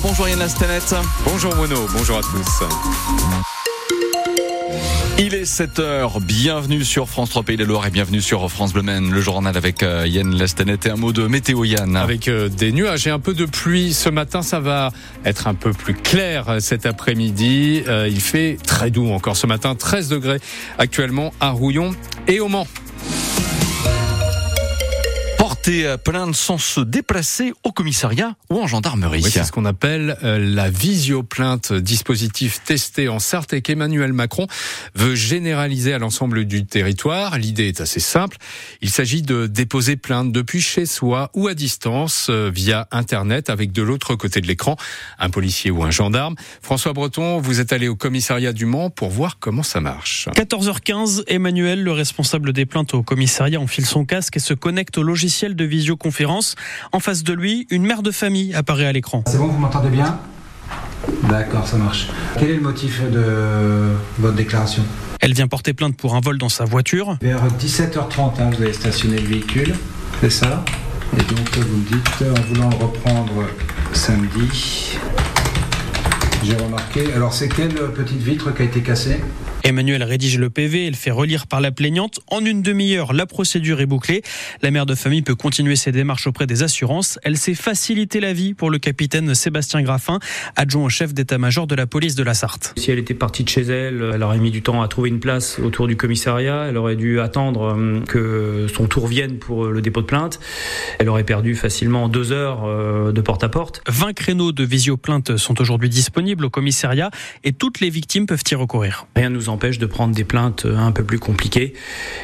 Bonjour Yann Lastanette. Bonjour Mono, bonjour à tous. Il est 7h, bienvenue sur France 3 Pays de Loire et bienvenue sur France Bleu Maine, le journal avec euh, Yann Lastanette et un mot de météo Yann. Avec euh, des nuages et un peu de pluie ce matin, ça va être un peu plus clair euh, cet après-midi. il fait très doux encore ce matin, 13 degrés actuellement à Rouillon et au Mans porter plainte sans se déplacer au commissariat ou en gendarmerie. c'est ce qu'on appelle euh, la visioplainte, dispositif testé en Sarthe et qu'Emmanuel Macron veut généraliser à l'ensemble du territoire. L'idée est assez simple. Il s'agit de déposer plainte depuis chez soi ou à distance euh, via Internet avec de l'autre côté de l'écran un policier ou un gendarme. François Breton, vous êtes allé au commissariat du Mans pour voir comment ça marche. 14h15, Emmanuel, le responsable des plaintes au commissariat, enfile son casque et se connecte au logiciel de visioconférence. En face de lui, une mère de famille apparaît à l'écran. C'est bon, vous m'entendez bien? D'accord, ça marche. Quel est le motif de votre déclaration? Elle vient porter plainte pour un vol dans sa voiture. Vers 17h30, hein, vous avez stationné le véhicule, c'est ça? Et donc vous me dites, en voulant le reprendre samedi, j'ai remarqué. Alors c'est quelle petite vitre qui a été cassée? Emmanuel rédige le PV et le fait relire par la plaignante. En une demi-heure, la procédure est bouclée. La mère de famille peut continuer ses démarches auprès des assurances. Elle s'est facilité la vie pour le capitaine Sébastien Graffin, adjoint au chef d'état-major de la police de la Sarthe. Si elle était partie de chez elle, elle aurait mis du temps à trouver une place autour du commissariat. Elle aurait dû attendre euh, que son tour vienne pour le dépôt de plainte. Elle aurait perdu facilement deux heures euh, de porte à porte. 20 créneaux de visio-plainte sont aujourd'hui disponibles au commissariat et toutes les victimes peuvent y recourir. Rien nous empêche de prendre des plaintes un peu plus compliquées,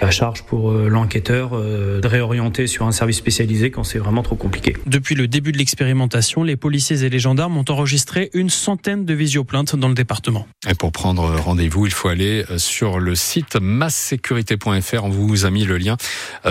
à charge pour euh, l'enquêteur euh, de réorienter sur un service spécialisé quand c'est vraiment trop compliqué. Depuis le début de l'expérimentation, les policiers et les gendarmes ont enregistré une centaine de visioplaintes dans le département. Et pour prendre rendez-vous, il faut aller euh, sur le site massécurité.fr. On vous a mis le lien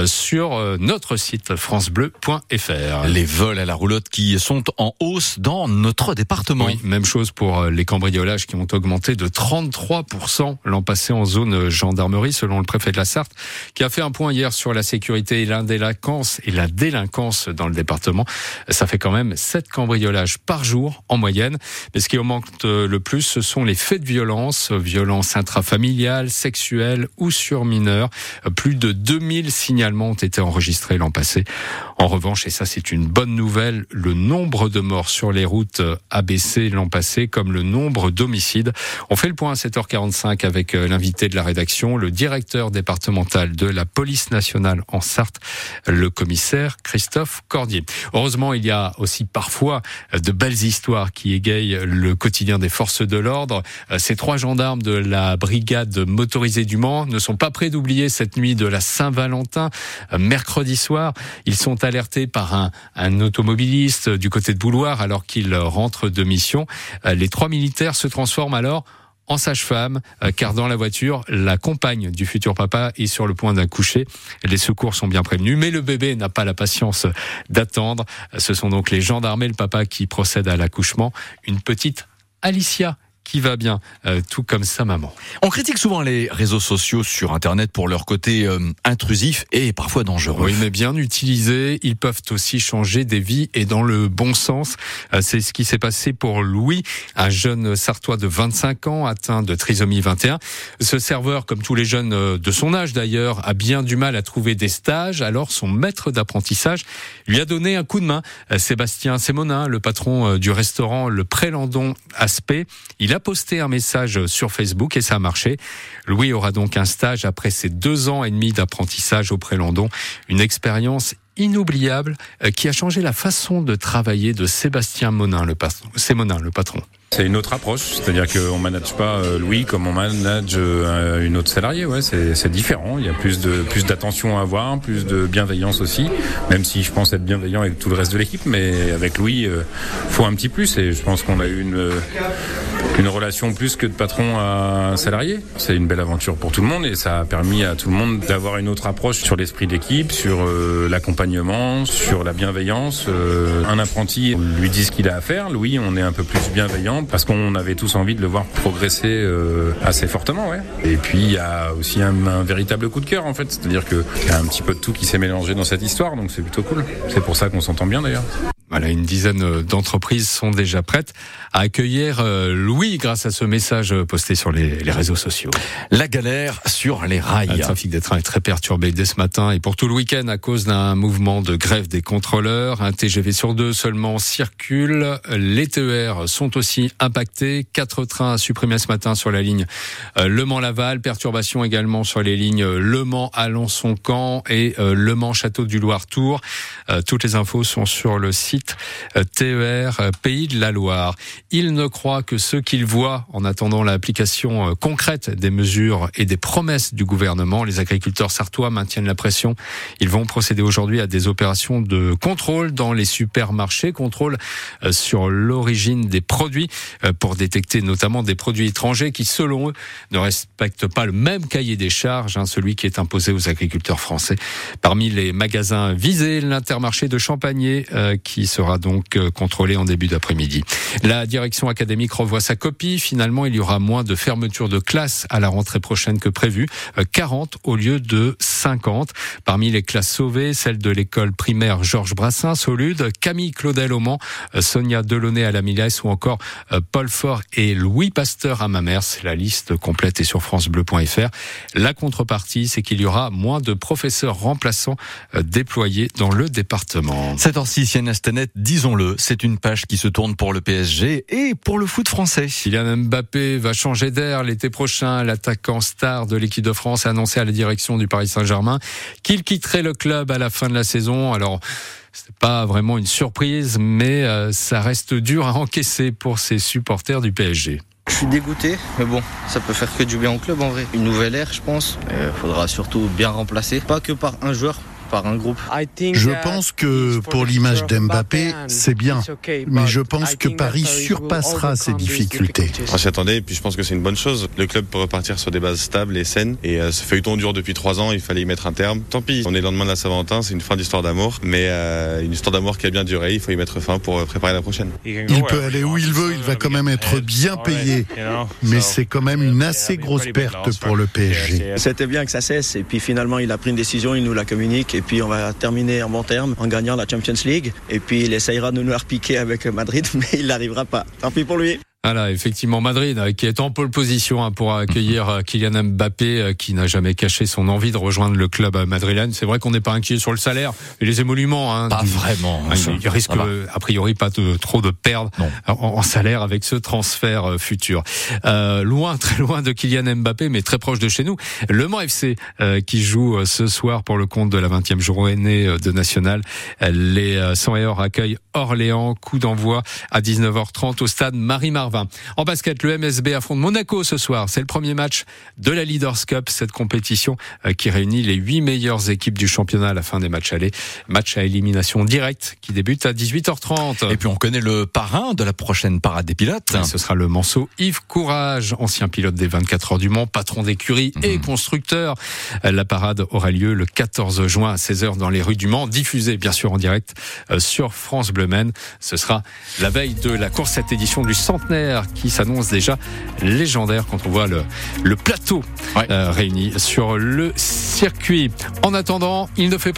sur notre site francebleu.fr. Les vols à la roulotte qui sont en hausse dans notre département. Oui, même chose pour les cambriolages qui ont augmenté de 33% l'an passé en zone gendarmerie, selon le préfet de la Sarthe, qui a fait un point hier sur la sécurité et l'indélinquance et la délinquance dans le département. Ça fait quand même 7 cambriolages par jour en moyenne. Mais ce qui augmente le plus, ce sont les faits de violence, violence intrafamiliale, sexuelle ou sur mineurs. Plus de 2000 signalements ont été enregistrés l'an passé. En revanche, et ça c'est une bonne nouvelle, le nombre de morts sur les routes a baissé l'an passé, comme le nombre d'homicides. On fait le point à 7h45 avec euh, l'invité de la rédaction, le directeur départemental de la police nationale en Sarthe, le commissaire Christophe Cordier. Heureusement, il y a aussi parfois euh, de belles histoires qui égayent le quotidien des forces de l'ordre. Euh, ces trois gendarmes de la brigade motorisée du Mans ne sont pas prêts d'oublier cette nuit de la Saint-Valentin, mercredi soir. Ils sont alerté par un, un automobiliste du côté de Bouloir alors qu'il rentre de mission. Les trois militaires se transforment alors en sage-femme, euh, car dans la voiture, la compagne du futur papa est sur le point d'accoucher. Les secours sont bien prévenus, mais le bébé n'a pas la patience d'attendre. Ce sont donc les gendarmes et le papa qui procèdent à l'accouchement. Une petite Alicia qui va bien, euh, tout comme sa maman. On critique souvent les réseaux sociaux sur Internet pour leur côté euh, intrusif et parfois dangereux. Oui, mais bien utilisés, ils peuvent aussi changer des vies et dans le bon sens. Euh, c'est ce qui s'est passé pour Louis, un jeune sartois de 25 ans atteint de trisomie 21. Ce serveur, comme tous les jeunes de son âge d'ailleurs, a bien du mal à trouver des stages. Alors son maître d'apprentissage lui a donné un coup de main. Sébastien Sémonin, le patron du restaurant Le Prélandon Aspect, il a a posté un message sur Facebook et ça a marché. Louis aura donc un stage après ses deux ans et demi d'apprentissage au Prélandon. Une expérience inoubliable euh, qui a changé la façon de travailler de Sébastien Monin, le patron. C'est Monin, le patron. C'est une autre approche, c'est-à-dire qu'on manage pas euh, Louis comme on manage euh, une autre salariée. Ouais, c'est différent. Il y a plus de plus d'attention à avoir, plus de bienveillance aussi. Même si je pense être bienveillant avec tout le reste de l'équipe, mais avec Louis, il faut un petit plus. Et je pense qu'on a eu une une relation plus que de patron à salarié. C'est une belle aventure pour tout le monde et ça a permis à tout le monde d'avoir une autre approche sur l'esprit d'équipe, sur euh, l'accompagnement, sur la bienveillance. Euh, un apprenti lui dit ce qu'il a à faire. Louis, on est un peu plus bienveillant parce qu'on avait tous envie de le voir progresser euh, assez fortement. Ouais. Et puis il y a aussi un, un véritable coup de cœur en fait, c'est-à-dire qu'il y a un petit peu de tout qui s'est mélangé dans cette histoire, donc c'est plutôt cool. C'est pour ça qu'on s'entend bien d'ailleurs. Voilà, une dizaine d'entreprises sont déjà prêtes à accueillir euh, Louis grâce à ce message posté sur les, les réseaux sociaux. La galère sur les rails. Le trafic des trains est très perturbé dès ce matin et pour tout le week-end à cause d'un mouvement de grève des contrôleurs. Un TGV sur deux seulement circule. Les TER sont aussi impactés. Quatre trains supprimés ce matin sur la ligne euh, Le Mans-Laval. Perturbation également sur les lignes Le Mans-Alençon-Camp et euh, Le Mans-Château du Loir-Tour. Toutes les infos sont sur le site euh, TER euh, Pays de la Loire. Il ne croit que ce qu'il voit en attendant l'application euh, concrète des mesures et des promesses du gouvernement. Les agriculteurs sartois maintiennent la pression. Ils vont procéder aujourd'hui à des opérations de contrôle dans les supermarchés, contrôle sur l'origine des produits pour détecter notamment des produits étrangers qui, selon eux, ne respectent pas le même cahier des charges, hein, celui qui est imposé aux agriculteurs français. Parmi les magasins visés, l'intermarché de Champagné qui sera donc euh, contrôlé en début d'après-midi. La direction académique revoit sa copie. Finalement, il y aura moins de fermetures de classes à la rentrée prochaine que prévu, 40 euh, au lieu de 50. Parmi les classes sauvées, celle de l'école primaire Georges Brassens, Solude, Camille Claudel au Mans, euh, Sonia Delaunay à la Milès ou encore Paul Fort et Louis Pasteur à Mamers. La liste complète est sur francebleu.fr. La contrepartie, c'est qu'il y aura moins de professeurs remplaçants déployés dans le département. 7 h 6 disons-le, c'est une page qui se tourne pour le PSG et pour le foot français. Kylian Mbappé va changer d'air l'été prochain. L'attaquant star de l'équipe de France a annoncé à la direction du Paris Saint-Germain qu'il quitterait le club à la fin de la saison. Alors, c'est pas vraiment une surprise, mais euh, ça reste dur à encaisser pour ses supporters du PSG. Je suis dégoûté, mais bon, ça peut faire que du bien au club en vrai. Une nouvelle ère, je pense. Il faudra surtout bien remplacer, pas que par un joueur, par un groupe. Je pense que pour l'image d'Mbappé, c'est bien, mais je pense que Paris surpassera ces difficultés. On s'y attendait et puis je pense que c'est une bonne chose. Le club peut repartir sur des bases stables et saines et euh, ce feuilleton dure depuis trois ans, il fallait y mettre un terme. Tant pis, on est le lendemain de la Saint-Valentin, c'est une fin d'histoire d'amour, mais euh, une histoire d'amour qui a bien duré, il faut y mettre fin pour euh, préparer la prochaine. Il peut aller où il veut, il va quand même être bien payé, mais c'est quand même une assez grosse perte pour le PSG. C'était bien que ça cesse et puis finalement il a pris une décision, il nous la communique et puis on va terminer en bon terme en gagnant la Champions League. Et puis il essayera de nous repiquer avec Madrid, mais il n'arrivera pas. Tant pis pour lui. Voilà, effectivement, Madrid euh, qui est en pole position hein, pour accueillir euh, Kylian Mbappé, euh, qui n'a jamais caché son envie de rejoindre le club madrilène. C'est vrai qu'on n'est pas inquiet sur le salaire et les émoluments. Hein, pas vraiment. Il, risque a priori pas de, trop de perdre en, salaire avec ce transfert futur. Euh, loin, très loin de Kylian Mbappé, mais très proche de chez nous. Le Mans FC qui joue ce soir pour le compte de la 20e journée de National. Les 100 et or accueillent Orléans. Coup d'envoi à 19h30 au stade Marie-Marvin. En basket, le MSB affronte Monaco ce soir. C'est le premier match de la Leaders Cup, cette compétition euh, qui réunit les huit meilleures équipes du championnat à la fin des matchs allés. Match à élimination directe qui débute à 18h30. Et puis on connaît le parrain de la prochaine parade des pilotes. ce sera le manceau Yves Courage, ancien pilote des 24 heures du Mans, patron d'écurie et mhm. constructeur. La parade aura lieu le 14 juin à 16h dans les rues du Mans, diffusée bien sûr en direct euh, sur France Bleu Men. Ce sera la veille de la course cette édition du centenaire qui s'annonce déjà légendaire quand on voit le, le plateau euh, réuni sur le circuit. En attendant, il ne fait pas